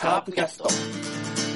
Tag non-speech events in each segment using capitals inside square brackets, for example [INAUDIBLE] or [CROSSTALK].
カープキャスト。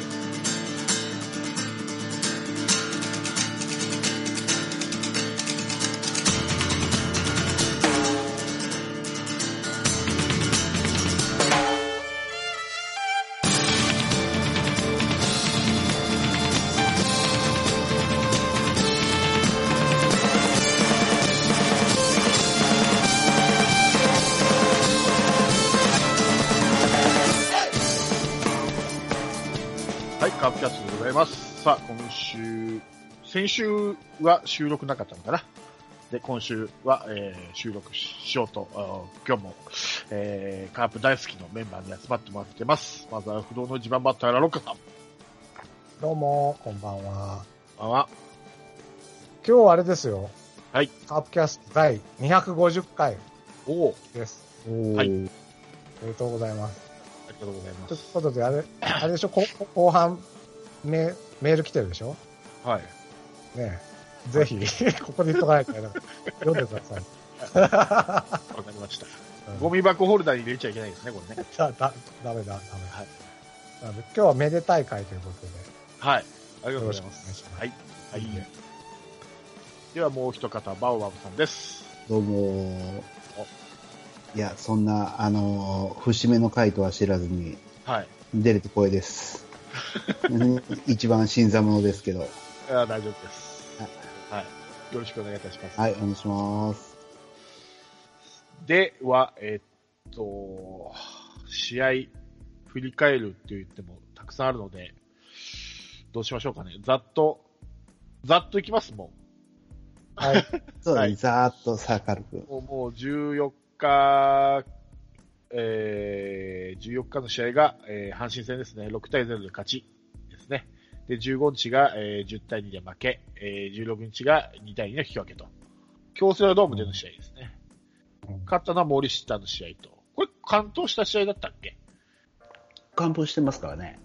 先週は収録なかったのかなで、今週は、えー収録しようと、今日も、えーカープ大好きのメンバーに集まってもらってます。まずは不動の地盤バッターラロッカさん。どうも、こんばんは。こんばんは。今日はあれですよ。はい。カープキャスト第250回おお、です。はいおめでとうございます。ありがとうございまというす。ことで、あれ、あれでしょ、こ後半メ、メール来てるでしょ？はい。ねえぜひ、ここで言っとかないとね読んでください。わかりました。ゴミ箱ホルダーに入れちゃいけないですね、これね。だ、だ、ダメだ、ダメだ。はい。なので今日はめでたい回ということで、はい。ありがとうございます。願いします。はい。はい。ではもう一方、バオバブさんです。どうも。いや、そんな、あのー節目の回とは知らずに、はい。出れて光栄です。う [LAUGHS] ん [LAUGHS] 一番新参者ですけど。いや大丈夫です。はい。よろしくお願いいたします。はい、お願いします。では、えっと、試合、振り返るって言ってもたくさんあるので、どうしましょうかね。ざっと、ざっといきますもはい。[LAUGHS] そうだね、はいざーっとさ、軽くん。。もうもう14日、えー、14日の試合が、えー阪神戦ですね。6対0で勝ち。で、15日が、えー10対2で負け、えー16日が2対2の引き分けと。京セラドームでの試合ですね。勝ったのは森下の試合と。これ、完投した試合だったっけ？完封してますからね。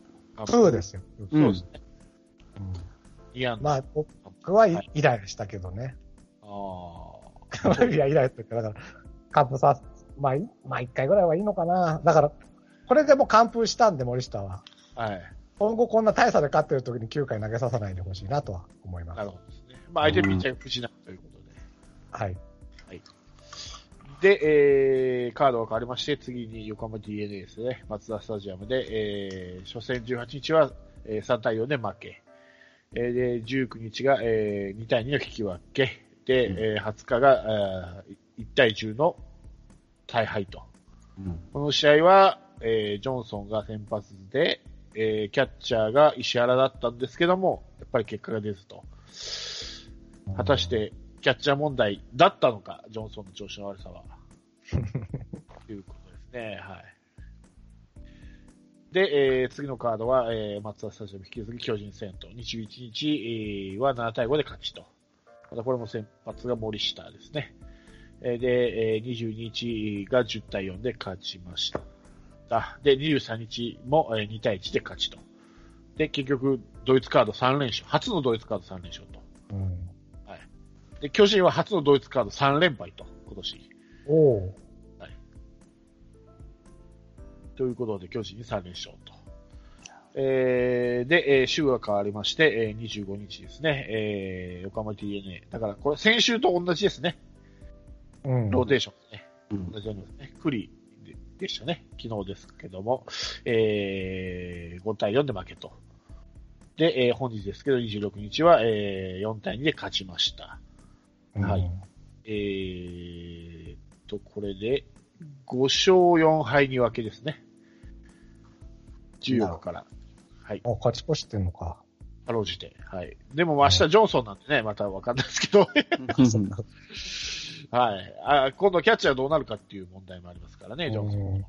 そうですよ。そうですね。うんいや、まあ、僕はイライラしたけどね。あ [LAUGHS] いや、イライラっていうか、だから、完封さ、まあ、いまあ、一回ぐらいはいいのかな。だから、これでもう完封したんで、森下は。あ、はい。今後こんな大差で勝ってる時に9回投げさせないでほしいなとは思います。なるほどですね。まあ、相手ピッチャーが不死なということで。はい。で、えー、カードが変わりまして、次に横浜 DNA ですね。松田スタジアムで、えー、初戦18日は、えー、3対4で負け。えー、で、19日が、えー、2対2の引き分け。で、うんえー、20日が、えー、1対10の大敗と。うん。この試合は、えー、ジョンソンが先発で、えー、キャッチャーが石原だったんですけども、やっぱり結果が出ずと。果たして、キャッチャー問題だったのか、ジョンソンの調子の悪さは。と [LAUGHS] いうことですね。はい。で、えー次のカードは、えー、松田スタジアム引き続き巨人戦と、21日、えーは7対5で勝ちと。またこれも先発が森下ですね。えーで、えー22日が10対4で勝ちました。で、23日も、えー2対1で勝ちと。で、結局、ドイツカード3連勝。初のドイツカード3連勝と。うん。で、巨人は初のドイツカード3連敗と、今年。おおということで、巨人に3連勝と。えー、で、えー週が変わりまして、えー25日ですね、えー、横浜 DNA。だから、これ、先週と同じですね。うん。ローテーションですね。うん同じようにですね。クリででしたね。昨日ですけども、えー、5対4で負けと。で、えー本日ですけど、26日は、えー、4対2で勝ちました。うんはい。えーっと、これで、5勝4敗に分けですね。14日から。はい。お、勝ち越してんのか。かろうじて。はい。でも、明日ジョンソンなんでね、またわかんないですけど。[LAUGHS] はい。あ今度キャッチャーどうなるかっていう問題もありますからね、ジョンソン。うん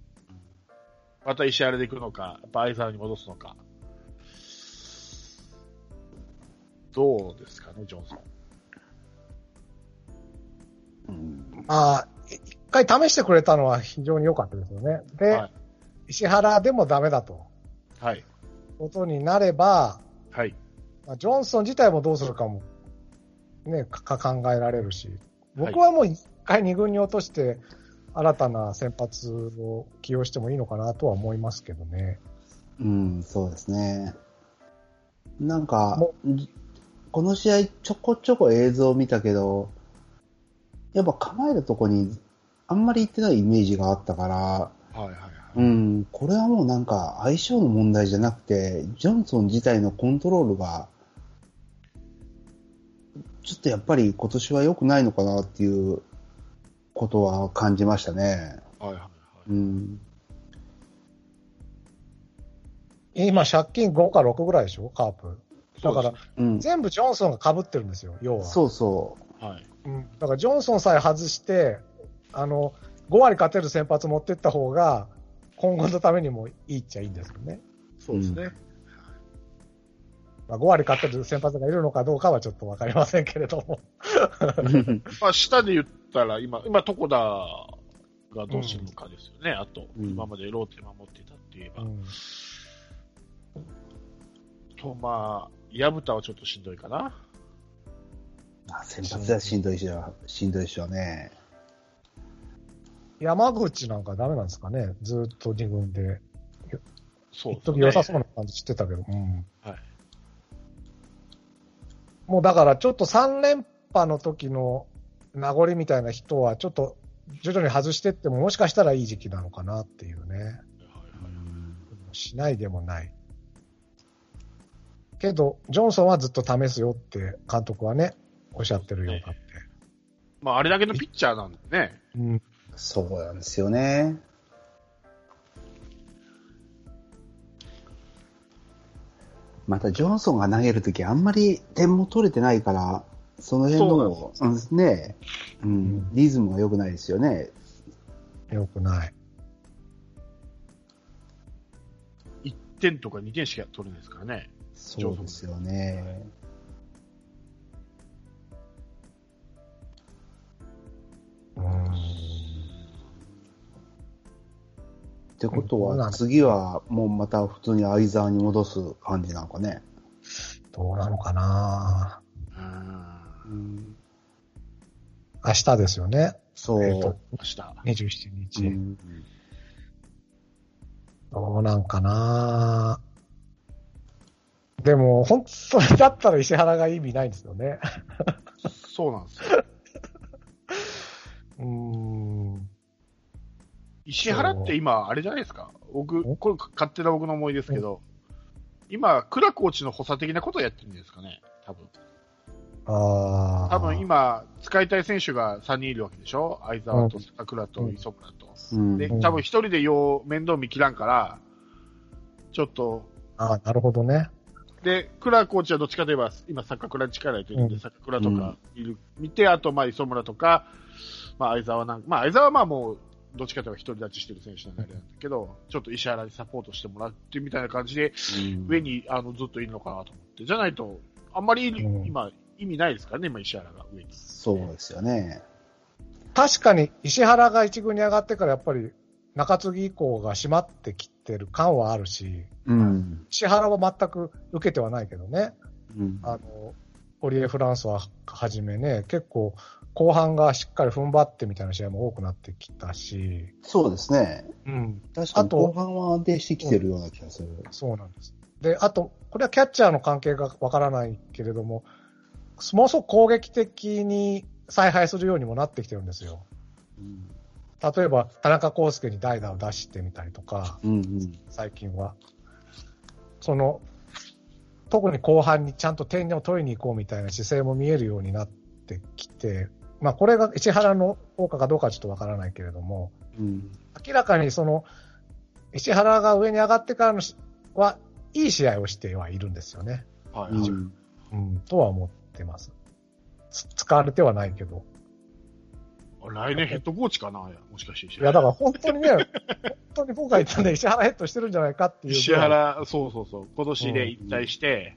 また石原で行くのか、やっぱ相沢に戻すのか。どうですかね、ジョンソン。うんまあ、一回試してくれたのは非常に良かったですよね。で、はい。石原でもダメだと。はい。ことになれば、はい。まあ、ジョンソン自体もどうするかも、ね、か考えられるし、僕はもう一回二軍に落として、新たな先発を起用してもいいのかなとは思いますけどね。うん、そうですね。なんかも、この試合ちょこちょこ映像を見たけど、やっぱ構えるとこにあんまり行ってないイメージがあったから、はいはいはい。うん、これはもうなんか相性の問題じゃなくて、ジョンソン自体のコントロールが、ちょっとやっぱり今年は良くないのかなっていうことは感じましたね。はいはいはい。うん。今、借金5か6ぐらいでしょ？カープ。だから、うん。全部ジョンソンが被ってるんですよ、要は。そうそはい。うん。だから、ジョンソンさえ外して、あの、5割勝てる先発持ってった方が、今後のためにもいいっちゃいいんですよね。そうですね。まあ、5割勝てる先発がいるのかどうかはちょっとわかりませんけれども。う。[LAUGHS] まあ、下で言ったら、今、今、床田がどうするのかですよね。あと、うん今までローテ守ってたって言えば。うんと、まあ、矢蓋はちょっとしんどいかな。あ先発ではしんどいしょ、しんどいでしょうね。山口なんかダメなんですかねずっと2軍で。そう一時良さそうな感じしてたけど。うん。はい。もうだからちょっと3連覇の時の名残みたいな人はちょっと徐々に外してってももしかしたらいい時期なのかなっていうね。しないでもない。けど、ジョンソンはずっと試すよって監督はね、おっしゃってるようだって。まあ、あれだけのピッチャーなんでね。うん。そうなんですよね。また、ジョンソンが投げるときあんまり点も取れてないから、その辺の、うんね、うん、リズムが良くないですよね。よくない。1点とか2点しか取れないですからね。そうですよね。ってことは、次はもうまた普通に相沢に戻す感じなのかね。どうなのかなうん。うん、明日ですよね。そう。えっと明日。27日。うんどうなんかなでも、本当にだったら石原が意味ないんですよね。そうなんですよ。石原って今、あれじゃないですか？僕、んこれ勝手な僕の思いですけど、今、倉コーチの補佐的なことをやってるんですかね？多分。ああ。多分今、使いたい選手が3人いるわけでしょ？相沢と坂倉とうん磯村と。うんで、うん多分一人でよう面倒見切らんから、ちょっと、ああ、なるほどね。で、倉コーチはどっちかといえば、今、坂倉に力入れてるんで、うん坂倉とかいる、見て、あと、まあ、磯村とか、まあ、相沢なんか、まあ、相沢はまあもう、どっちかといえば独り立ちしてる選手なんであれなんだけど、ちょっと石原にサポートしてもらってみたいな感じで、うん上にあのずっといるのかなと思って、じゃないと、あんまりうん今、意味ないですからね、今、石原が上に。そうですよね。確かに石原が一軍に上がってからやっぱり中継ぎ以降が締まってきてる感はあるし、うん。石原は全く受けてはないけどね。うんあの、オリエ・フランスははじめね、結構後半がしっかり踏ん張ってみたいな試合も多くなってきたし、そうですね。うん、確かに後半は安定してきてるような気がする。そうなんです。で、あと、これはキャッチャーの関係がわからないけれども、ものすごく攻撃的に采配するようにもなってきてるんですよ。うん例えば、田中康介に代打を出してみたりとか、うんうん。最近は。その、特に後半にちゃんと点を取りに行こうみたいな姿勢も見えるようになってきて、まあこれが石原の効果かどうかはちょっとわからないけれども、うん。明らかにその、石原が上に上がってからのしは、いい試合をしてはいるんですよね。はい、うんうん、とは思ってます。つ使われてはないけど。来年ヘッドコーチかなもしかして石いや、だから本当にね、[LAUGHS] 本当に僕が言ったんで石原ヘッドしてるんじゃないかっていう。石。原、そうそうそう、今年で引退して、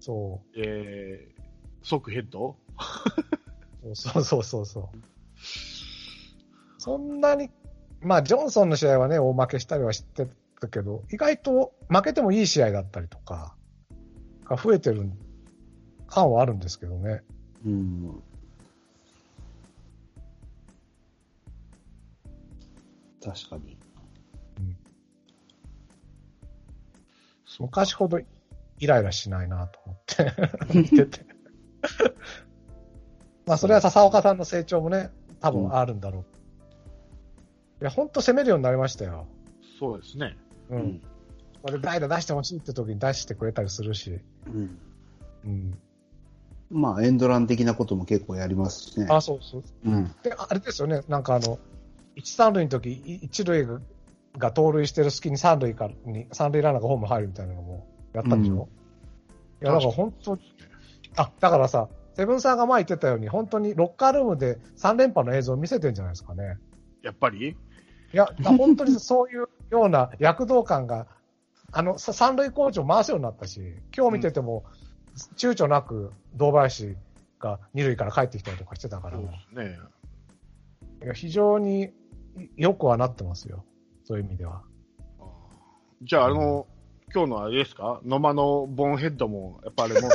そえー、即ヘッド？う。そうそうそうそう。そんなに、まあ、ジョンソンの試合はね、大負けしたりはしてたけど、意外と負けてもいい試合だったりとか、が増えてる感はあるんですけどね。うん。確かに。昔ほどイライラしないなと思って見てて。[LAUGHS] まあ、それは笹岡さんの成長もね、多分あるんだろう。いや、ほんと攻めるようになりましたよ。そうですね。う。うんん。これ代打出してほしいって時に出してくれたりするし。うん。うん。まあ、エンドラン的なことも結構やりますしね。あ、そうそう。うん。で、あれですよね、なんかあの、一三塁の時、い一塁がが盗塁してる隙に三塁からに、三塁ランナーがホーム入るみたいなのもやったんでしょ、いや、だから本当あ、だからさ、セブンさんが前言ってたように、本当にロッカールームで3連覇の映像を見せてんじゃないですかね。やっぱり？いや、だ本当にそういうような躍動感が、あの、さ三塁コーチを回すようになったし、今日見てても、躊躇なく堂林が二塁から帰ってきたりとかしてたから、ね。いや非常によくはなってますよ。そういう意味では。じゃあ、あの、今日のあれですか？野間のボンヘッドも、やっぱあれもう、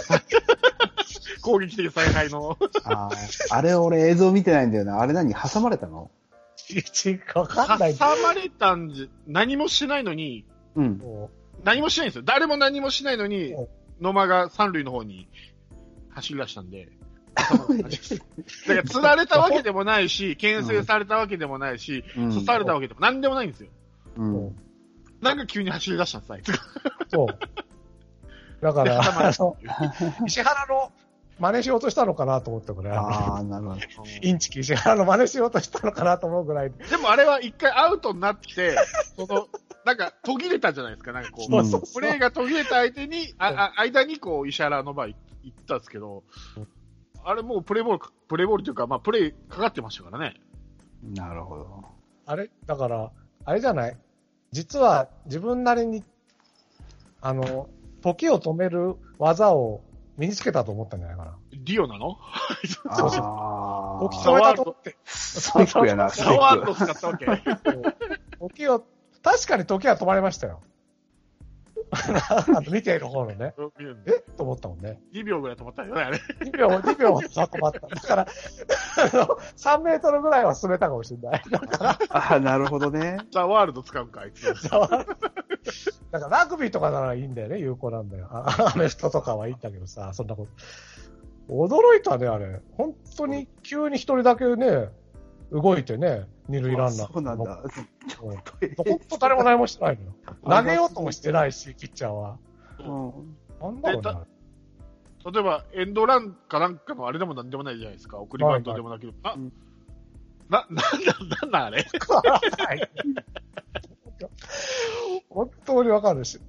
攻撃的采配の、あーあれ俺映像見てないんだよな。あれ何？挟まれたの？ちわかんない。挟まれたんじゃ、何もしないのに、うん。も何もしないんですよ。誰も何もしないのにうん、野間が三塁の方に走り出したんで、[LAUGHS] だから、釣られたわけでもないし、牽制されたわけでもないし、うん刺されたわけでも何でもないんですよ。うん。なんか急に走り出したんです、あいつが。うそう。だかでら、[LAUGHS] 石原の真似しようとしたのかなと思ったぐらい。ああ、なるほど。インチキ [LAUGHS] 石原の真似しようとしたのかなと思うぐらい。でもあれは一回アウトになって、その、[LAUGHS] なんか途切れたじゃないですか、なんかこう。そうそうプレーが途切れた相手に、ああ間にこう、石原の場合行ったんですけど、あれもうプレーボール、プレーボールというか、まあプレーかかってましたからね。なるほど。あれだから、あれじゃない？実は自分なりに、あの、時を止める技を身につけたと思ったんじゃないかな。ディオなの？そうそうああ。時止めたと思って。スペックやな、スペサワーッド使ったわけ。時を、確かに時は止まりましたよ。[LAUGHS] あの見ている方のね。え？と思ったもんね。2秒ぐらい止まったよね、あれ。2秒、2秒は止まった。だから、あの、3メートルぐらいは進めたかもしれない。だから、ク。ああ、なるほどね。ザ・ワールド使うか、あいつ。だからラグビーとかならいいんだよね、有効なんだよ。あアメフトとかはいいんだけどさ、そんなこと。驚いたね、あれ。本当に急に一人だけね、動いてね、二塁ランナー。そうなんだ。うん。本当誰も何もしてないのよ。投げようともしてないし、ピッチャーは。うんなんだろうね。例えば、エンドランかなんかのあれでもなんでもないじゃないですか。送りバントでもなければ。いはいな、な、なんだ、なんだあれはい [LAUGHS] 本当にわかるし。し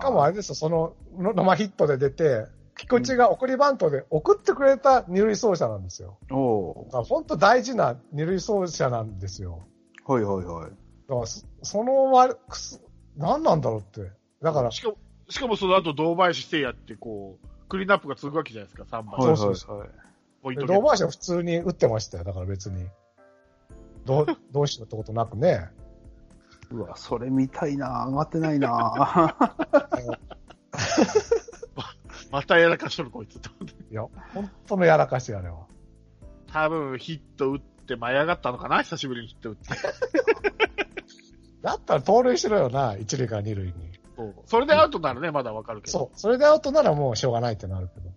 かもあれですよ、その、の生ヒットで出て、菊池が送りバントで送ってくれた二塁走者なんですよ。おだから本当大事な二塁走者なんですよ。お。はいはいはい。だからそ、その割くす、何なんだろうって。だから、しかも、しかもその後、堂林誠也ってこう、クリーンアップが続くわけじゃないですか、3番。はいはいそうそはい。ポイント堂林は普通に打ってましたよ。だから別に。どう、[LAUGHS] どうしようってことなくね。うわ、それ見たいな。上がってないな。[LAUGHS] [LAUGHS] またやらかしとる、こいつと。いや、本当のやらかし、あれは。多分、ヒット打って舞い上がったのかな？久しぶりにヒット打って。[LAUGHS] だったら盗塁しろよな、一塁から二塁に。そうそれでアウトならね、まだわかるけど。そう。それでアウトならもうしょうがないってなるけど。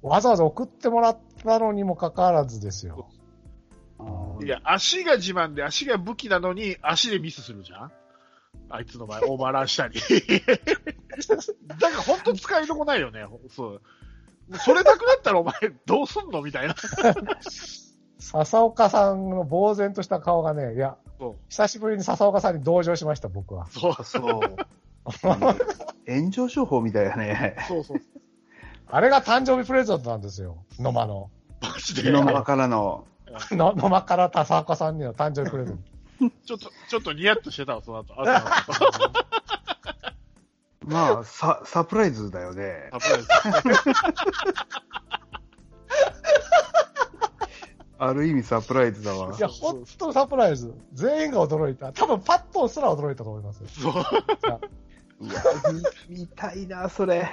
わざわざ送ってもらったのにもかかわらずですよ。いや、足が自慢で足が武器なのに、足でミスするじゃんあいつの場合、オーバーランしたり。[LAUGHS] だから本当使いどこないよね。そう。それなくなったらお前どうすんのみたいな。[LAUGHS] 笹岡さんの呆然とした顔がね、いや。久しぶりに笹岡さんに同情しました、僕は。そうあそう。炎上商法みたいやね。そうそう。あれが誕生日プレゼントなんですよ、野間の。マジで。野間からの。[LAUGHS] の野間から笹岡さんにの誕生日プレゼント。ちょっと、ちょっとニヤッとしてたわ、その後。あまあ、サ、サプライズだよね。サプライズある意味サプライズだわい。や、本当サプライズ。全員が驚いた。多分パットンすら驚いたと思いますよ。そう。うわ、見見たいな、それ。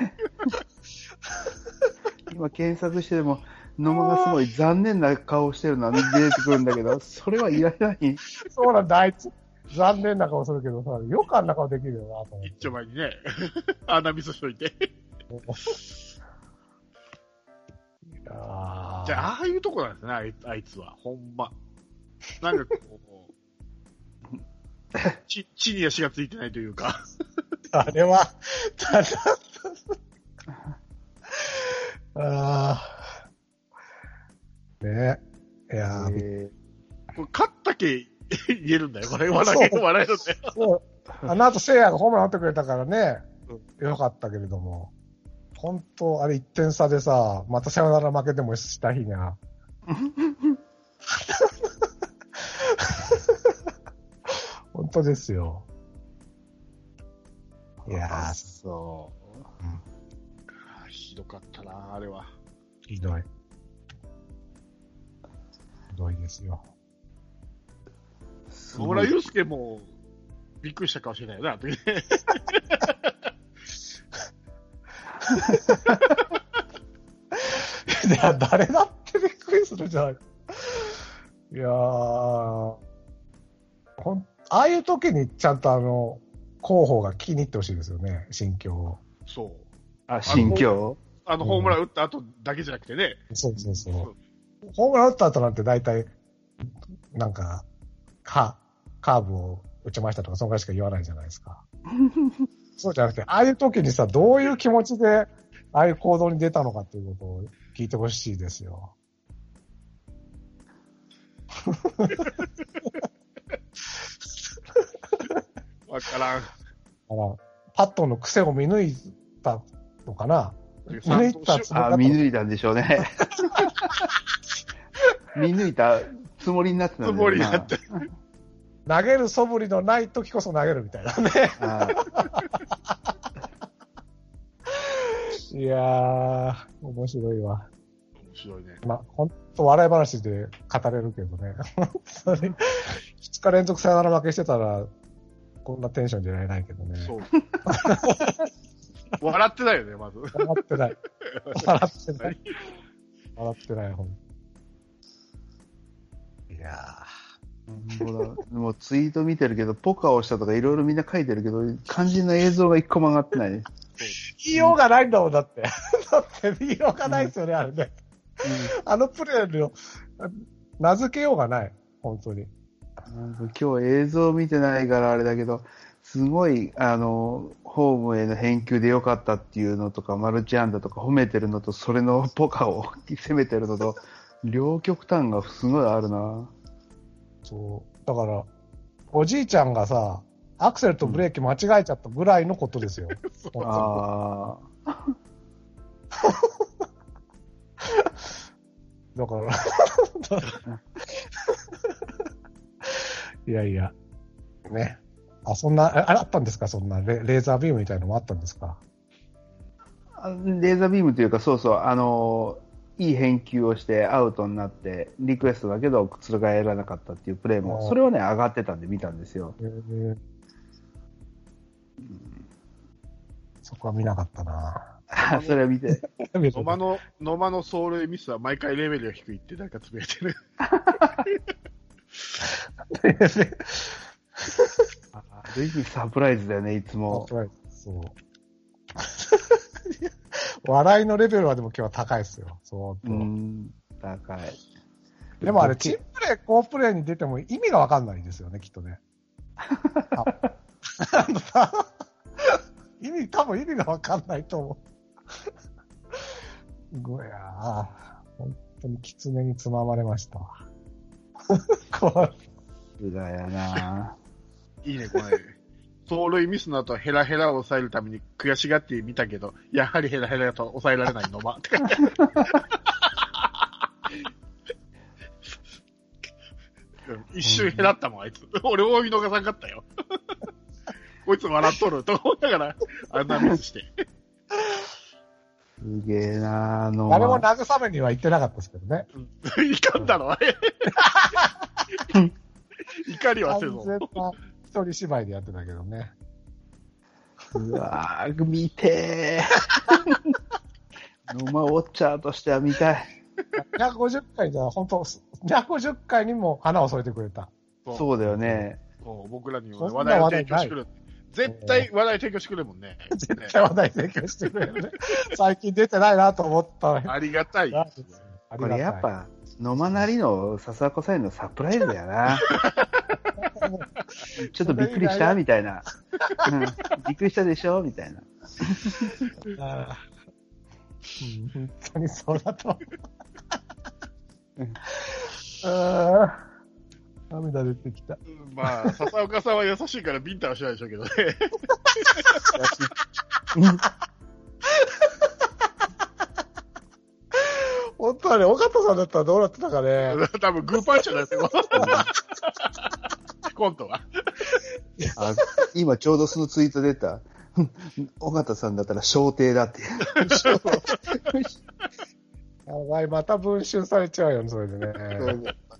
今検索しても、野間がすごい残念な顔してるのは出てくるんだけど、それはいらない。そうなんだ、あいつ。残念な顔するけどさ、よくあんな顔できるよなと思って。一丁前にね、[LAUGHS] 穴ミスしといて。[LAUGHS] あじゃあ、ああいうとこなんですね、あいあいつは。ほんま。なんかこう、[LAUGHS] ち地に足がついてないというか。あ、あれは、ただ、ああ。ねいやー、えこれ勝ったけ言えるんだよ、これ。笑い、笑いのね。そう。あの後、聖夜がホームラン打ってくれたからね、よかったけれども、本当、あれ1点差でさ、またサヨナラ負けでもした日にゃ。本当ですよ。いやー、そう。あーひどかったな、あれは。ひどい。ひどいですよ。野村祐介もびっくりしたかもしれないよな、いや、誰だってびっくりするじゃない。いやー、ほん、ああいう時にちゃんとあの、広報が聞きに行ってほしいですよね、心境を。そう。あ、心境？あの、ホームラン打った後だけじゃなくてね。そうそうそう。ホームラン打った後なんて大体、なんか、カカーブを打ちましたとか、そんぐらいしか言わないじゃないですか。[LAUGHS] そうじゃなくて、ああいう時にさ、どういう気持ちで、ああいう行動に出たのかっていうことを聞いてほしいですよ。[LAUGHS] わからん。だから、パットの癖を見抜いたのかな？見抜いたあ、見抜いたんでしょうね。[LAUGHS] 見抜いたつもりになってたつもりになって。投げる素振りのない時こそ投げるみたいなね。あいやー、面白いわ。面白いね。まあ、ほんと笑い話で語れるけどね。本当に、2日連続サヨナラ負けしてたら、こんなテンションじゃられないけどね。そう。笑ってないよね、まず。笑ってない。笑ってない。笑ってない、ほんいやほらもうツイート見てるけど、ポカをしたとかいろいろみんな書いてるけど、肝心な映像が一個も上がってない。ー、言いようがないんだもん、だって。だって言いようがないですよね、あれね。あのプレーの、名付けようがない。本当に。今日映像見てないからあれだけど、すごい、あの、ホームへの返球で良かったっていうのとか、マルチアンダとか褒めてるのと、それのポカを攻めてるのと、両極端がすごいあるな。そう。だから、おじいちゃんがさ、アクセルとブレーキ間違えちゃったぐらいのことですよ。[LAUGHS] 本当にああ。だから、いやいや、ね。あ、そんな、ああったんですか？そんなレレーザービームみたいのもあったんですか？あレーザービームというか、そうそう、あの、いい返球をしてアウトになって、リクエストだけど覆らなかったっていうプレーあも、ーそれはね、上がってたんで見たんですよ。えーそこは見なかったなそれは見て。[LAUGHS] 野間の、野間の走塁ミスは毎回レベルが低いってなんかつぶやいてる。[LAUGHS] ある意味サプライズだよね、いつも。そう。[LAUGHS] 笑いのレベルはでも今日は高いですよ。そうう。ん、高い。でもあれ、チームプレー、好プレーに出ても意味がわかんないですよね、きっとね。[LAUGHS] 意味、多分意味がわかんないと思う。すごいやー本当に狐につままれましたわ。こうだよな。いいね、これ。走塁ミスの後、ヘラヘラを抑えるために悔しがってみたけど、やはりヘラヘラだと抑えられない野間。って書いてあるうん一瞬ヘラったもん、あいつ。俺も見逃さんかったよ。[LAUGHS] こいつ笑っとると思ったから、あんなミスして。すげえな、あの、誰も慰めには言ってなかったですけどね。いかんだろ、[LAUGHS] あれ。[LAUGHS] 怒りはせ完ぞ。全な一人芝居でやってたけどね。うわー、見てー。野間ウォッチャーとしては見たい。250回じゃ、本当250回にも花を添えてくれた。そうだよね。そう僕らにそんな話題提供してくれる。絶対話題提供してくれるもんね。絶対話題提供してくれるね。最近出てないなと思ったありがたい。あこれやっ、ぱ、野間なりの笹子さんのサプライズだよな。ちょっとびっくりしたみたいな。うん。びっくりしたでしょみたいな。本当にそうだと。あー涙出てきた。まあ、笹岡さんは優しいからビンタはしないでしょうけどね。[LAUGHS] 本当はね、岡田さんだったらどうなってたかね。[LAUGHS] 多分グーパンチじゃないですよ。[LAUGHS] コントは。あ今ちょうどそのツイート出た。[LAUGHS] 尾形さんだったら小艇だって。やばい、また文春されちゃうよ、それでね。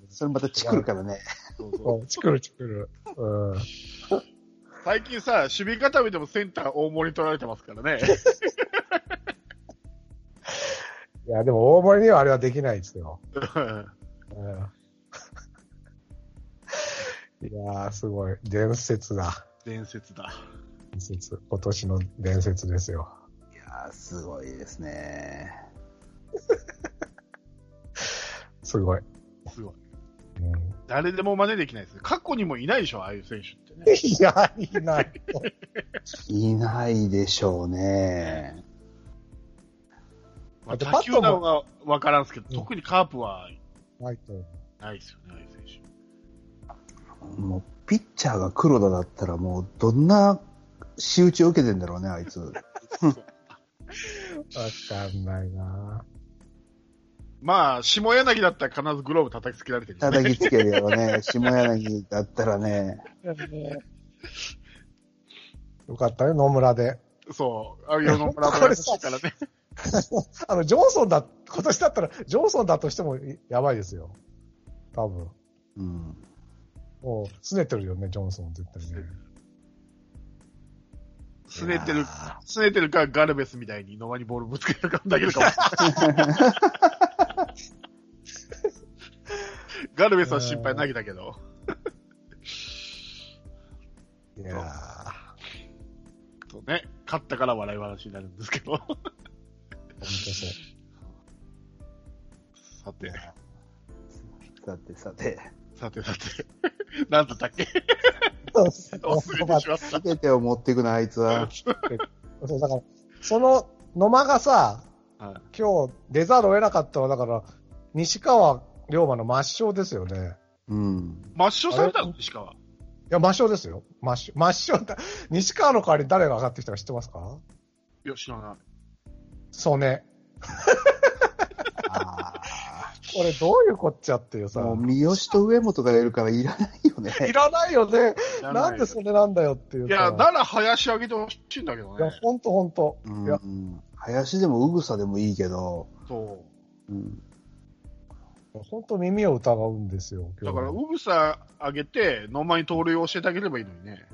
それまたチクるからね。そうチクるチクる。うん。最近さ、守備固めでもセンター大盛り取られてますからね。いや、でも大盛りにはあれはできないですよ。[LAUGHS] うんいやー、すごい。伝説だ。伝説だ。伝説。今年の伝説ですよ。いやー、すごいですね。[LAUGHS] すごい。すごい。うん、誰でも真似できないです。過去にもいないでしょ、ああいう選手ってね。[LAUGHS] いや、いない。[LAUGHS] いないでしょうね。まあ、だって他球団は分からんすけど、うん特にカープはないと。ないですよね、ああいう選手。もう、ピッチャーが黒田だったらもう、どんな仕打ちを受けてんだろうね、あいつ。[LAUGHS] わかんないなまあ、下柳だったら必ずグローブ叩きつけられてる、ね。叩きつけるよね。下柳だったらね。よかったね、野村で。そう。ああいうの村も優しいからね。[LAUGHS] あの、ジョンソンだ、今年だったら、ジョンソンだとしてもやばいですよ。多分。うん。もう、拗ねてるよね、ジョンソン絶対ね。すねてるすねてるかガルベスみたいに野間にボールぶつけるかだけるかも。[LAUGHS] ガルベスは心配投げたけど。いやー。そうね。勝ったから笑い話になるんですけど。本当そう。さて、さてさて、さてさて。[LAUGHS] なんだったっけ？そう忘れてしまった。すべてを持っていくな、あいつは。[LAUGHS] そう、だから、その野間がさ、はい今日出ざるを得なかったのは、だから、西川龍馬の抹消ですよね。うん。抹消されたの？石川。いや、抹消ですよ。抹消。[LAUGHS] 抹消だ。西川の代わりに誰が上がってきたか知ってますか？いや、知らない。曽根。あこれどういうこっちゃっていうさ。あ。もう、三好と上本がいるから [LAUGHS] いらないよね。いらないよね。なんでそれなんだよっていうさ。いや、なら林上げてほしいんだけどいや、ね。ほんとほんと。ういや、ん。林でもうぐさでもいいけど、そうん。ほんと耳を疑うんですよ。う。だから、今日ウグサ上げて、野間に盗塁を教えてあげればいいのにね。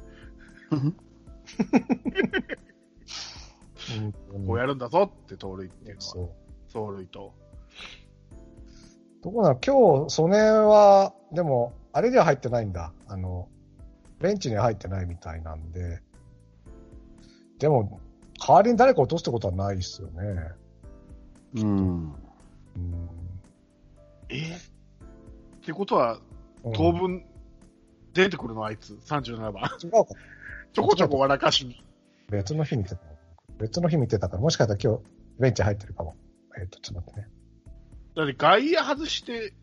[LAUGHS] こうやるんだぞって盗塁っていうのは。そう。走塁と。どこなの今日、曽根は、でも、あれでは入ってないんだ。あの、ベンチには入ってないみたいなんで。でも、代わりに誰か落とすってことはないっすよね。うん。うん。え？ってことは、うん当分出てくるの？あいつ、37番。違うか。[LAUGHS] ちょこちょこ笑かしに。別の日見てた。別の日見てたから、もしかしたら今日、ベンチ入ってるかも。えっ、と、ちょっと待ってね。だって外野外して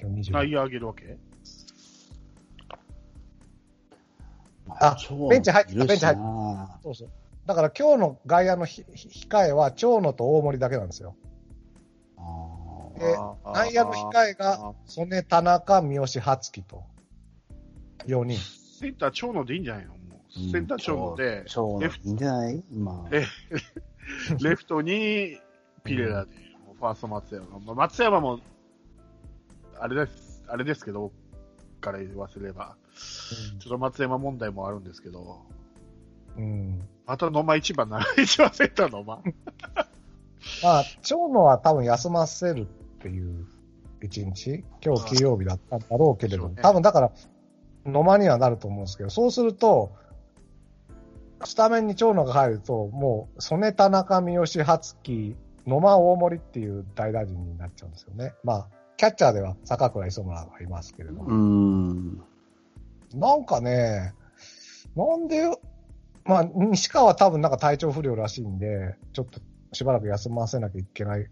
今日20。内野上げるわけ？あベンチ入ってたベンチ入ってた。そうそう。だから今日の外野のひひ控えは、長野と大森だけなんですよ。で内野の控えが、曽根、田中、三好、初樹と。4人。センター長野でいいんじゃないの？もうセンター長野で、超いいんじゃない？今。え [LAUGHS] レフトにピレラで、ファースト松山。まあ、松山も、あれです、あれですけど、から言わせれば、ちょっと松山問題もあるんですけど、うん。また野間一番な、一番センター野間。[LAUGHS] まあ、長野は多分休ませるっていう一日、今日金曜日だったんだろうけれどね多分だから、野間にはなると思うんですけど、そうすると、スタメンに長野が入ると、もう、曽根、田中、三好、初木、野間、大森っていう大打順になっちゃうんですよね。まあ、キャッチャーでは坂倉磯村がいますけれども。うん。なんかね、なんで、まあ、西川は多分なんか体調不良らしいんで、ちょっとしばらく休ませなきゃいけない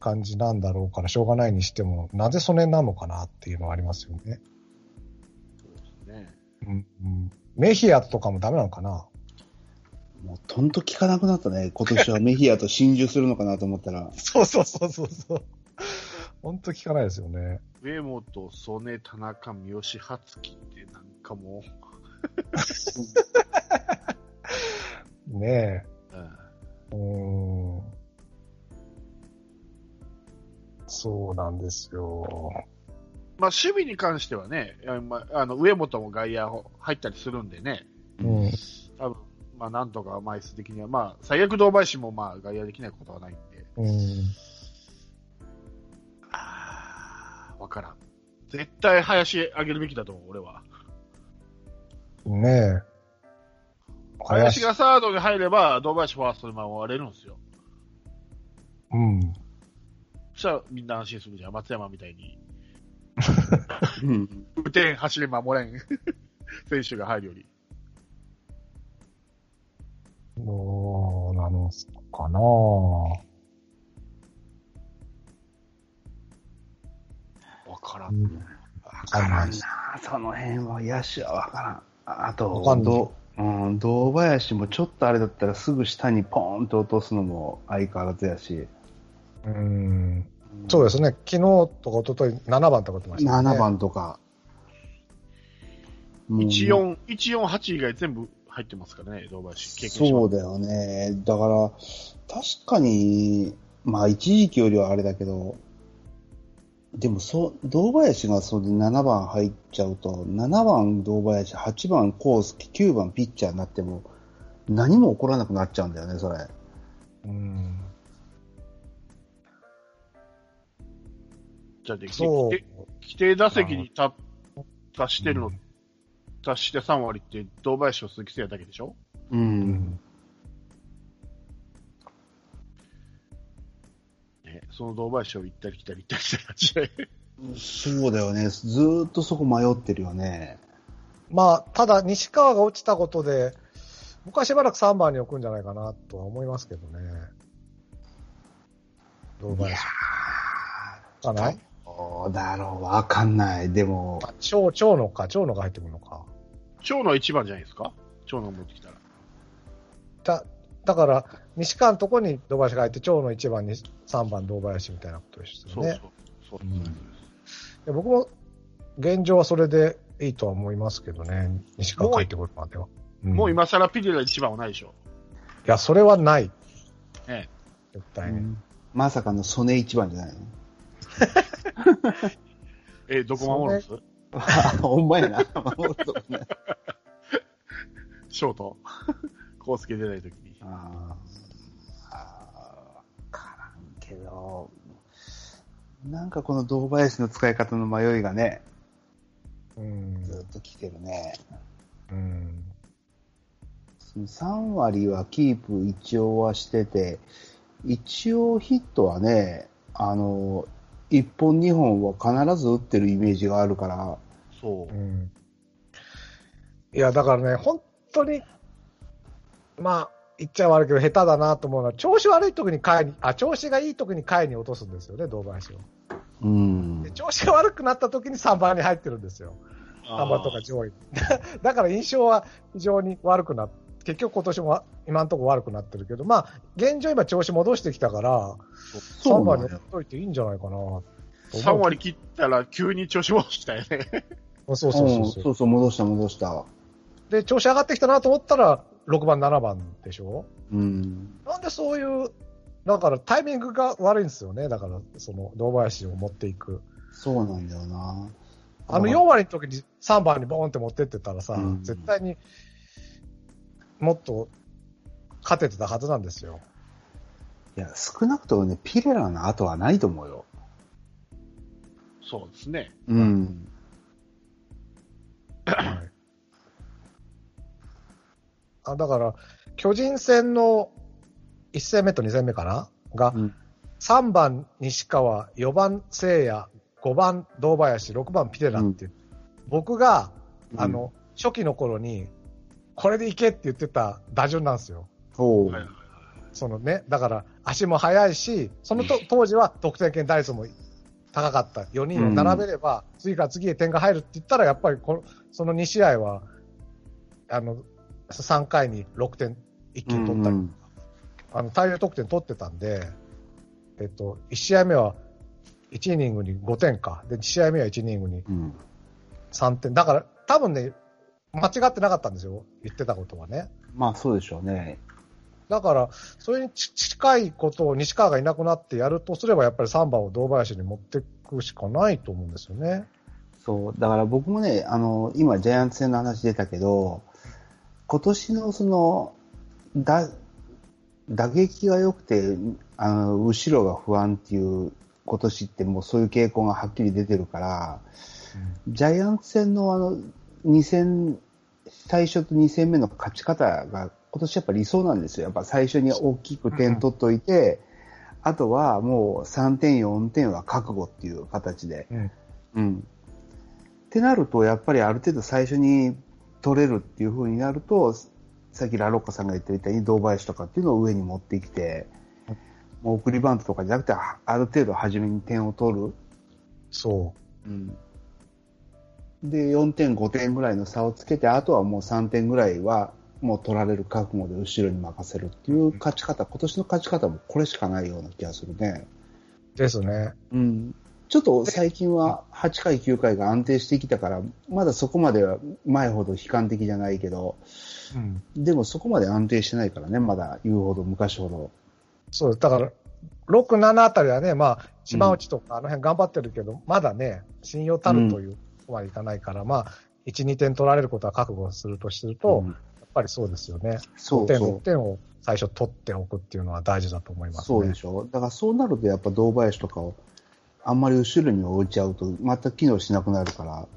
感じなんだろうから、しょうがないにしても、なぜそれなのかなっていうのはありますよね。ね。うんうん、メヒアとかもダメなのかな？もう、とんと聞かなくなったね。今年はメヒアと心中するのかなと思ったら。[LAUGHS] そうそうそうそうそう。本当聞かないですよね。上本、曽根、田中、三好、初木ってなんかもねう、うんえ。うーん。そうなんですよ。まあ、守備に関してはね、あまあ、あの上本も外野入ったりするんでね、うん。まあ、なんとか枚数的には、まあ、最悪堂林もまあ外野できないことはないんで、うん。あーわからん。絶対林上げるべきだと思う、俺は。ねえ。林がサードに入れば、堂林ファーストで回れるんですよ。うん。そしたらみんな安心するじゃん、松山みたいに。[LAUGHS] うん。[LAUGHS] 打てん、走れん、守れん選手が入るより。どうなのかなわから。うんん。わからんな。その辺は野手はわからん。あと、わかんないどうん、堂林もちょっとあれだったらすぐ下にポーンと落とすのも相変わらずやし。うん。そうですね。昨日とか一昨日7番とか打ってましたね。7。番とか。もう14、148以外全部入ってますからね、堂林。経験者そうだよね。だから、確かに、まあ一時期よりはあれだけど、でもそう、堂林がそれで7番入っちゃうと、7番堂林、8番コースケ、9番ピッチャーになっても、何も起こらなくなっちゃうんだよね、それ。うん。じゃあで、そう。規定規定打席にた達してるの、達して3割って、堂林と鈴木誠也だけでしょ？う。うんん。ね、その堂林を行ったり来たり行ったりしてた時代。そうだよね。ずーっとそこ迷ってるよね。まあ、ただ、西川が落ちたことで、僕はしばらく3番に置くんじゃないかなとは思いますけどね。堂林。かな？どうだろう、わかんない。でも、長、長野か、長野が入ってくるのか。長野は1番じゃないですか？長野持ってきたら。だ、だから、西川のとこに堂林が入って、長野1番に3番堂林みたいなことですよそうね。そう。そううんで僕も、現状はそれでいいとは思いますけどね。西川帰ってくるまでは。んもう今更ピリラ1番はないでしょ。いや、それはない。ね絶対に。まさかの曽根一番じゃないの？[LAUGHS] え、どこ守るんです？あ、[LAUGHS] ほんまやな。守るとこねショート。コースケ出ないときに。あーあー、わからんけど、なんかこの堂林の使い方の迷いがね、うん。ずっと来てるね。うん。3割はキープ一応はしてて、一応ヒットはね、あの、1本2本は必ず打ってるイメージがあるから、そうう。ん。いや、だからね、本当に、まあ、言っちゃ悪いけど、下手だなと思うのは、調子悪い時に回に、あ、調子がいい時に回に落とすんですよね、堂林を。うんで。調子が悪くなった時に3番に入ってるんですよ。3番とか上位。[LAUGHS] だから印象は非常に悪くなっ結局今年も今のところ悪くなってるけど、まあ、現状今調子戻してきたから、3番にやっといていいんじゃないかなと思う。3割切ったら急に調子戻したよね。[LAUGHS] そうそうそううんそう。そうそう、戻した戻した。で、調子上がってきたなと思ったら、6番、7番でしょ？うん。なんでそういう、だからタイミングが悪いんですよね。だから、その、堂林を持っていく。そうなんだよな。あの4割の時に3番にボーンって持ってってたらさ、うん絶対にもっと勝ててたはずなんですよ。いや、少なくともね、ピレラの後はないと思うよ。そうですね。うん。はい、あだから、巨人戦の1戦目と2戦目かな？が、うん、3番西川、4番聖也、5番堂林、6番ピレラっていう、うん、僕が、あの、うん、初期の頃に、これでいけって言ってた打順なんですよ。そのね、だから足も速いし、そのと当時は得点圏打率も高かった。4人を並べれば、次から次へ点が入るって言ったら、やっぱりこのその2試合は、あの、3回に6点一気に取ったり、うんあの、大量得点取ってたんで、えっと、1試合目は1イニングに5点か。で、2試合目は1イニングにうん3点。だから、多分ね、間違ってなかったんですよ。言ってたことはね。まあそうでしょうね。だから、それにち近いことを西川がいなくなってやるとすれば、やっぱり3番を堂林に持っていくしかないと思うんですよね。そう、だから僕もね、あの、今ジャイアンツ戦の話出たけど、今年のその、だ、打撃が良くて、あの、後ろが不安っていう今年ってもうそういう傾向がはっきり出てるから、ジャイアンツ戦のあの、2戦、最初と2戦目の勝ち方が今年やっぱ理想なんですよ。やっぱ最初に大きく点取っといて、あとはもう3点、4点は覚悟っていう形で。うん。うん。ってなると、やっぱりある程度最初に取れるっていう風になると、さっきラロッカさんが言ってみたいに堂林とかっていうのを上に持ってきて、もう送りバントとかじゃなくて、あある程度初めに点を取る。そうん。で、4点、5点ぐらいの差をつけて、あとはもう3点ぐらいはもう取られる覚悟で後ろに任せるっていう勝ち方、今年の勝ち方もこれしかないような気がするね。う。ですね。うん。ちょっと最近は8回、9回が安定してきたから、まだそこまでは前ほど悲観的じゃないけど、うん。でもそこまで安定してないからね、まだ言うほど、昔ほど。そう。だから、6、7あたりはね、まあ、島内とかあの辺頑張ってるけど、まだね、信用たるというとこまでいかないから、まあ、1、2点取られることは覚悟するとすると、うんやっぱりそうですよね。5点、6そうそう。点を最初取っておくっていうのは大事だと思いますね。そうでしょ。だからそうなるとやっぱ堂林とかをあんまり後ろに置いちゃうと全く機能しなくなるから。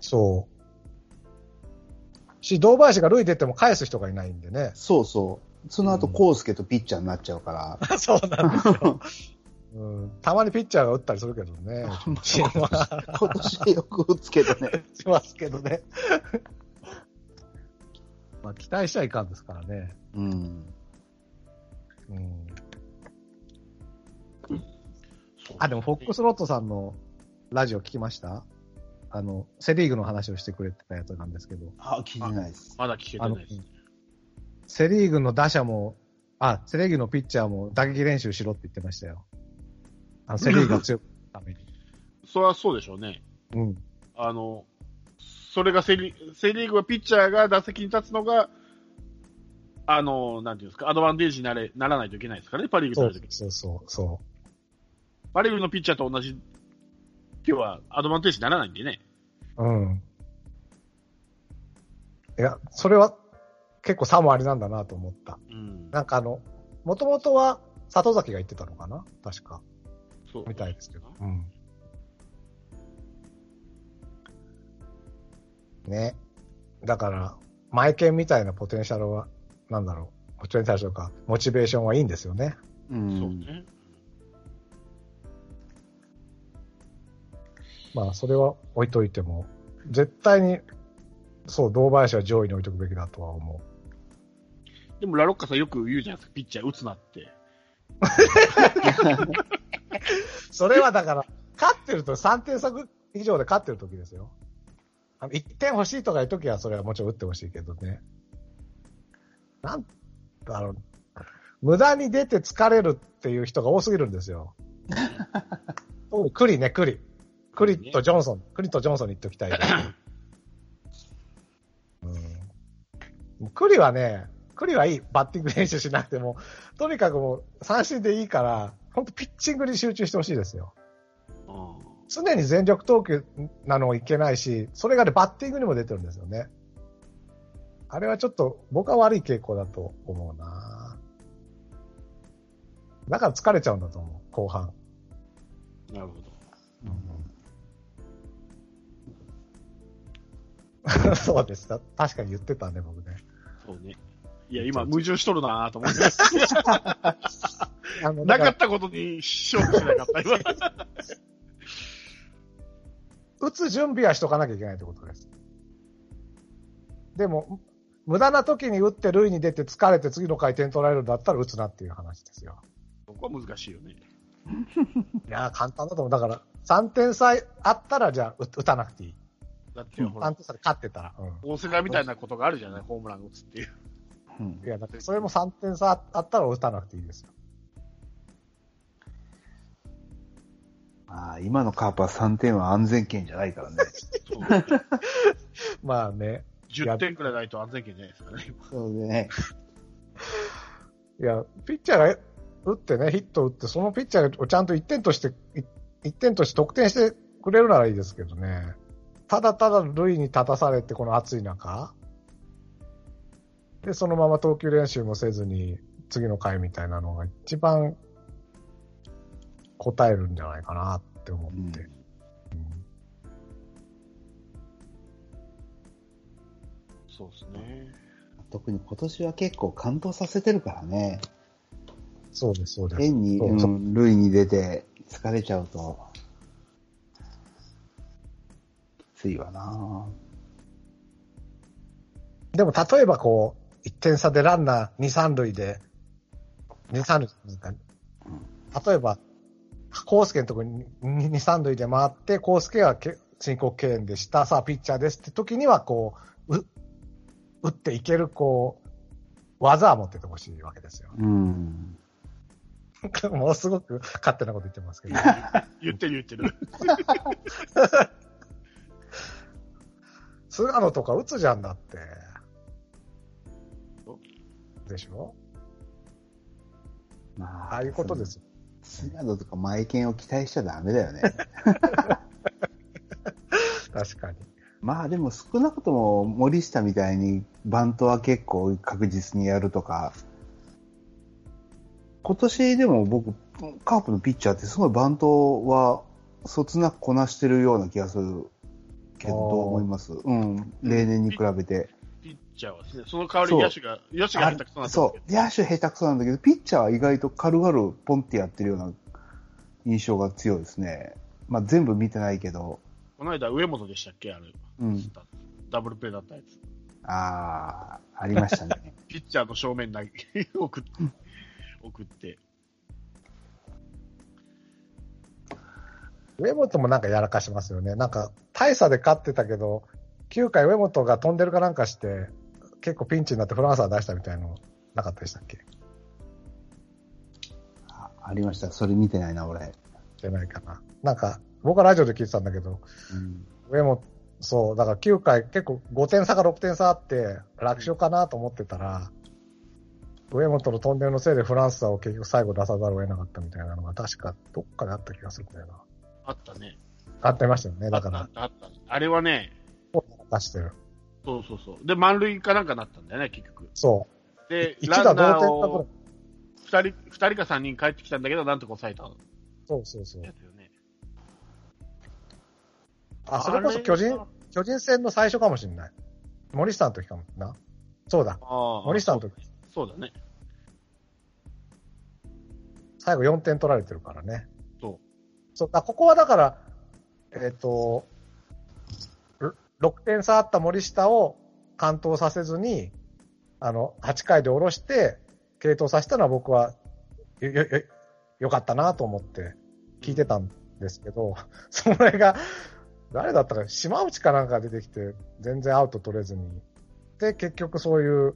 そう。し、堂林が塁出ても返す人がいないんでね。そうそう。その後、康介とピッチャーになっちゃうから。[LAUGHS] そうなんですよ。[LAUGHS] うん、たまにピッチャーが打ったりするけどね。今年はよく打つけどね。しますけどね。まあ、期待しちゃいかんですからね。うん。うん。あ、でも、フォックスロットさんのラジオ聞きました？あの、セリーグの話をしてくれてたやつなんですけど、あ、聞いてないです。まだ聞けてないですね。セリーグの打者も、あ、セリーグのピッチャーも打撃練習しろって言ってましたよ。あのセリーグが強くために。[LAUGHS] それはそうでしょうね。うん。あの、それがセリセリーグはピッチャーが打席に立つのが、あの、なんていうんですか、アドバンテージになれならないといけないですからね、パ・リーグそうそうそうそパ・リーグのピッチャーと同じ、今日はアドバンテージにならないんでね。う。うん。いや、それは結構差もありなんだなと思った。うん。なんかあの、もともとは里崎が言ってたのかな確か。そう。みたいですけど。うん。ね。だから、マイケンみたいなポテンシャルは、なんだろう。ポテンシャルとか、モチベーションはいいんですよね。う。そうんね。まあ、それは置いといても、絶対に、そう、堂林は上位に置いとくべきだとは思でもラロッカさんよく言うじゃないですか、ピッチャー打つなって。[LAUGHS] う。[LAUGHS] それはだから、勝ってると3点差以上で勝ってる時ですよ。あの1点欲しいとかいう時は、それはもちろん打ってほしいけどね。なんだろう。無駄に出て疲れるっていう人が多すぎるんですよ。特にクリね、クリ。クリとジョンソン、クリとジョンソンに言っておきたい。うん。クリはね、クリはいい。バッティング練習しなくても、とにかくもう三振でいいから、本当ピッチングに集中してほしいですよ。うん常に全力投球なのいけないし、それがね、バッティングにも出てるんですよね。あれはちょっと僕は悪い傾向だと思うなだから疲れちゃうんだと思う、後半。なるほど。[LAUGHS] そうです。た確かに言ってたね、僕ね。そうね。いや、今、矛盾しとるなぁと思って。[LAUGHS] あのなからったことに勝負しなかった、今。[LAUGHS] 打つ準備はしとかなきゃいけないってことです。でも、無駄な時に打って塁に出て疲れて次の回点取られるんだったら打つなっていう話ですよ。そこは難しいよね。[LAUGHS] いやー、簡単だと思う。だから、3点差あったら、じゃあ打、打たなくていい。だって、ほら3、点差で勝ってたら。うん。大瀬良みたいなことがあるじゃない、ホームラン打つっていう。うんいや、だってそれも3点差あったら打たなくていいですよ。まあ、今のカープは3点は安全圏じゃないからね。[LAUGHS] まあね。10点くらいないと安全圏じゃないですかね、今そうね。いや、ピッチャーが打ってね、ヒット打って、そのピッチャーをちゃんと1点として、1点として得点してくれるならいいですけどね。ただただ塁に立たされて、この暑い中。で、そのまま投球練習もせずに、次の回みたいなのが一番答えるんじゃないかなって思って。うんそうですね。特に今年は結構感動させてるからね。そうです、そうです。変に、そうん、塁に出て疲れちゃうと、きついわなでも、例えばこう、1点差でランナー2、3塁で、2、3塁なんか、例えば、コースケのところに2、3塁で回って、コースケがけ申告敬遠でした、さあピッチャーですって時には、こう、う、打っていける、こう、技は持っててほしいわけですよ。うん。ものすごく勝手なこと言ってますけど。言ってる言ってる。[LAUGHS] 菅野とか打つじゃんだって。でしょ？まああいうことですよ。菅野とかマイケンを期待しちゃダメだよね。確かに。まあでも少なくとも森下みたいにバントは結構確実にやるとか、今年でも僕、カープのピッチャーってすごいバントはそつなくこなしてるような気がするけど、どう思いますうん、例年に比べて。チャーはですね、その代わりに野手が、野手が下手くそなんですそう、野手下手くそなんだけど、ピッチャーは意外と軽々ポンってやってるような印象が強いですね。まあ全部見てないけど、この間、上本でしたっけ？あれ。うん。ダブルプレーだったやつ。ああ、ありましたね。[LAUGHS] ピッチャーの正面投げ、[LAUGHS] 送って、送って。上本もなんかやらかしますよね。なんか、大差で勝ってたけど、9回上本が飛んでるかなんかして、結構ピンチになってフランスは出したみたいのなかったでしたっけ？あありました。それ見てないな、俺。じゃないかな。なんか、僕はラジオで聞いてたんだけど、うん。上本、そう、だから9回結構5点差か6点差あって、楽勝かなと思ってたら、上本のトンネルのせいでフランスはを結局最後出さざるを得なかったみたいなのが確かどっかであった気がするんだよな。あったね。あってましたよね。だからっ、たあった。あれはね、出してる。そうそうそう。で、満塁かなんかなったんだよね、結局。そう。で、一打同点かぐらをい。二人、二人か三人帰ってきたんだけど、なんとか抑えたそうそうそう。あ、それこそ巨人、巨人戦の最初かもしれない。森下の時かもな。そうだ。ああ森下の時。そうだね。最後4点取られてるからね。そう。そう、だここはだから、えっ、と、ろ6点差あった森下を完投させずに、あの、8回で下ろして、継投させたのは僕は、よ、よ、よよかったなと思って聞いてたんですけど、[LAUGHS] それが、誰だったか、島内かなんか出てきて、全然アウト取れずに。で、結局そういう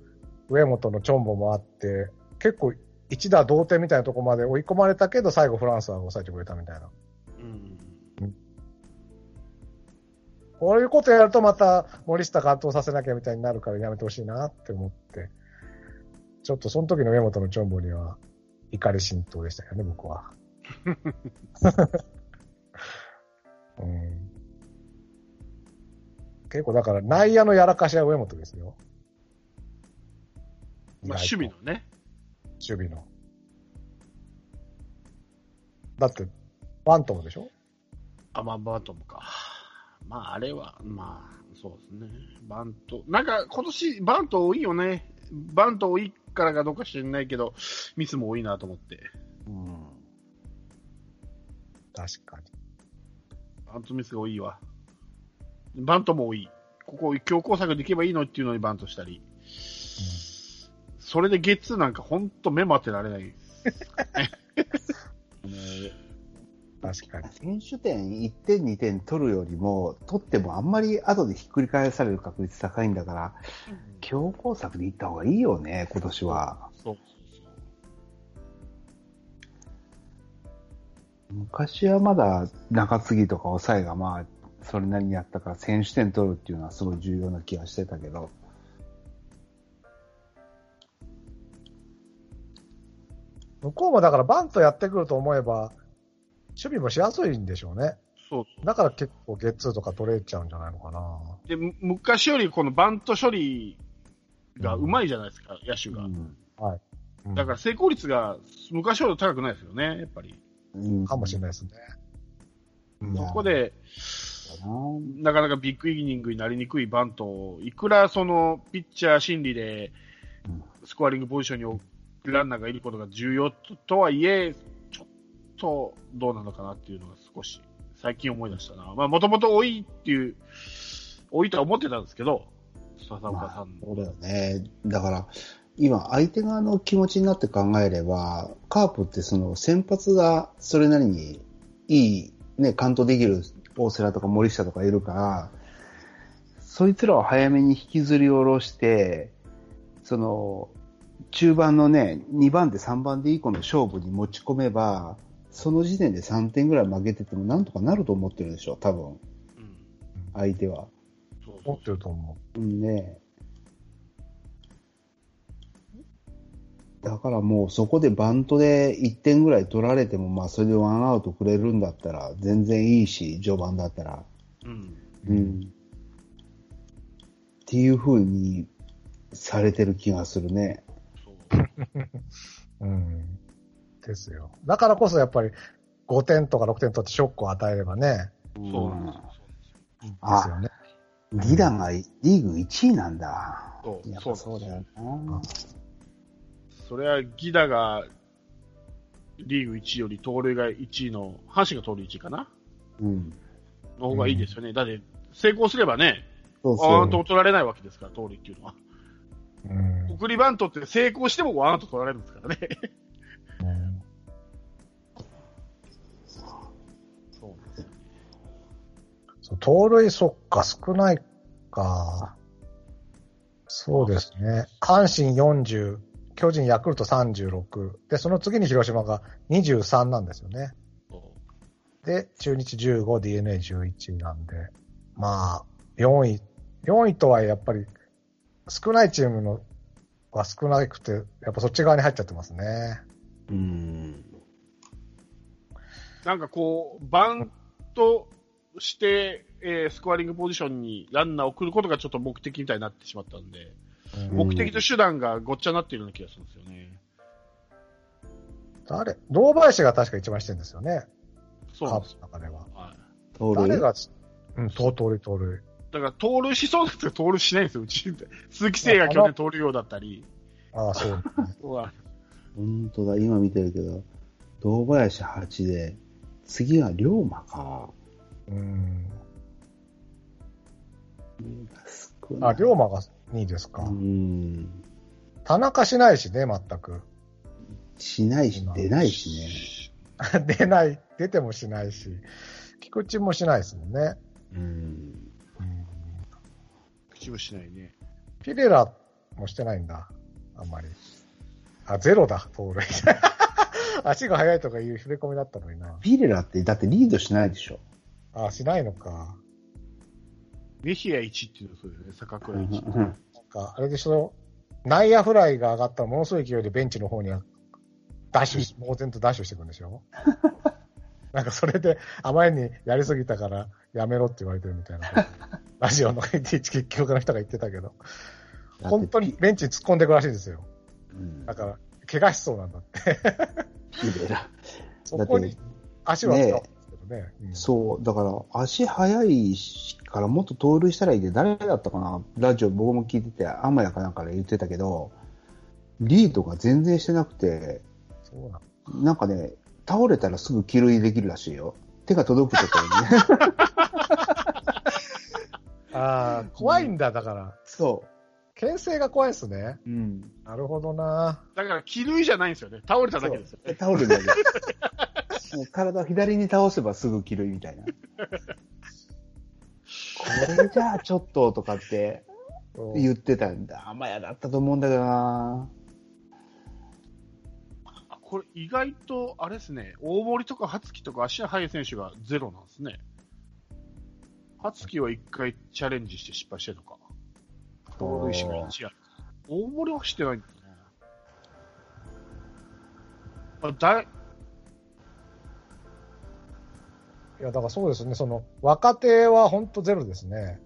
上本のチョンボもあって、結構一打同点みたいなとこまで追い込まれたけど、最後フランスは抑えてくれたみたいな。こういうことやるとまた森下完投させなきゃみたいになるからやめてほしいなって思って、ちょっとその時の上本のチョンボには怒り浸透でしたよね、僕は。うん、結構だから内野のやらかしは上本ですよ。まあ、守備のね。守備の。だって、バントもでしょ？あ、まあ、バントもか。まあ、あれは、まあ、そうですね。バント。なんか、今年、バント多いよね。バント多いからかどうか知らないけど、ミスも多いなと思って。うん。確かに。バントミスが多いわ。バントも多い。ここ強攻策でいけばいいのっていうのにバントしたり。それでゲッツーなんかほんと目も当てられない。[LAUGHS] 確かに。選手点1点2点取るよりも、取ってもあんまり後でひっくり返される確率高いんだから、強攻策でいった方がいいよね、今年は。そう昔はまだ中継ぎとか抑えがまあ、それなりにやったから選手点取るっていうのはすごい重要な気がしてたけど、向こうもだからバントやってくると思えば、守備もしやすいんでしょうね。そうだから結構ゲッツーとか取れちゃうんじゃないのかな。で、む昔よりこのバント処理がうまいじゃないですか、野手が。うんうんだから成功率が昔ほど高くないですよね、やっぱり。うんかもしれないですね。そこで、なかなかビッグイニングになりにくいバントを、いくらそのピッチャー心理でうんスコアリングポジションに置くランナーがいることが重要ととはいえ、とどうなのかなっていうのが少し最近思い出したな。まあもともと多いっていう、多いとは思ってたんですけど、笹岡さん。そうだよね。だから、今、相手側の気持ちになって考えれば、カープってその先発がそれなりにいい、ね、完投できる大瀬良とか森下とかいるから、そいつらを早めに引きずり下ろして、その、中盤のね、2番で3番でいい子の勝負に持ち込めば、その時点で3点ぐらい負けててもなんとかなると思ってるでしょ、多分、うん相手は。そう持ってると思うんね。だからもうそこでバントで1点ぐらい取られても、まあそれでワンアウトくれるんだったら全然いいし、序盤だったら。うん。うん。っていう風にされてる気がするね。そうう。[LAUGHS] うん。ですよ。だからこそやっぱり5点とか6点取ってショックを与えればね。そうなんですですあよね。ギダがリーグ1位なんだ。そうやっぱそうだよな。それはギダがリーグ1位より盗塁が1位の、阪神が盗塁1位かなうん。の方がいいですよね。だって、成功すればね、そうワンアウト取られないわけですから、盗塁っていうのは。うん。送りバントって成功してもワンアウト取られるんですからね。盗塁、そっか、少ないか。そうですね。阪神40、巨人、ヤクルト36。で、その次に広島が23なんですよね。で、中日15、DNA11 なんで。まあ、4位。4位とはいえやっぱり少ないチームのは少なくて、やっぱそっち側に入っちゃってますね。う。うん。なんかこう、バントして、えースコアリングポジションにランナーを送ることがちょっと目的みたいになってしまったんで、うん目的と手段がごっちゃになっているような気がするんですよね。誰？堂林が確か一番してるんですよね。カープそうなんですよ。の中では。はい。盗塁？誰が、うん、盗塁盗塁。だから、盗塁しそうなんですけど、盗塁しないんですよ、うち。鈴木誠也が去年盗塁王だったり。ああ、そう。は本当だ、今見てるけど、堂林8で、次が龍馬か。うん。あ、龍馬が2位ですか。うん。田中しないしね、全く。しないし、出ないし [LAUGHS] 出ない、出てもしないし、菊池もしないですもんね。ね。うん。口もしないね。ピレラもしてないんだ。あんまり。あ、ゼロだ、盗塁。[LAUGHS] 足が速いとかいう触れ込みだったのにな。ピレラって、だってリードしないでしょ。あ、しないのか。メヒア1っていうのはそうだよね、坂倉1。うんなんか、あれでしょ、内野フライが上がったらものすごい勢いでベンチの方にはダッシュし、[LAUGHS] 猛然とダッシュしていくんでしょなんかそれで、あまりにやりすぎたからやめろって言われてるみたいな。[LAUGHS] ラジオの一結局の人が言ってたけど、本当にベンチに突っ込んでいくらしいんですよ。うんだから、怪我しそうなんだって。そこに足は使うんですけどね。うんそう、だから足速いからもっと盗塁したらいいって誰だったかなラジオ僕も聞いてて、天谷かなんかで言ってたけど、リードが全然してなくて、そうなんなんかね、倒れたらすぐ帰塁できるらしいよ。手が届くところにね。[LAUGHS] ああ、怖いんだ、だから。そ牽制が怖いですね。う。うん。なるほどな。だから、気類じゃないんですよね。倒れただけですよね。倒れるだけ。もう体を左に倒せばすぐ帰塁みたいな。[LAUGHS] これじゃあちょっととかってうん言ってたんだ。甘やだったと思うんだけどなあこれ、意外と、あれですね、大森とか初木とか足が速い選手がゼロなんですね。初木は一回チャレンジして失敗してるのか。盗塁しが1ある。大森はしてないんだね。あだいや、だからそうですね。その、若手は本当ゼロですね。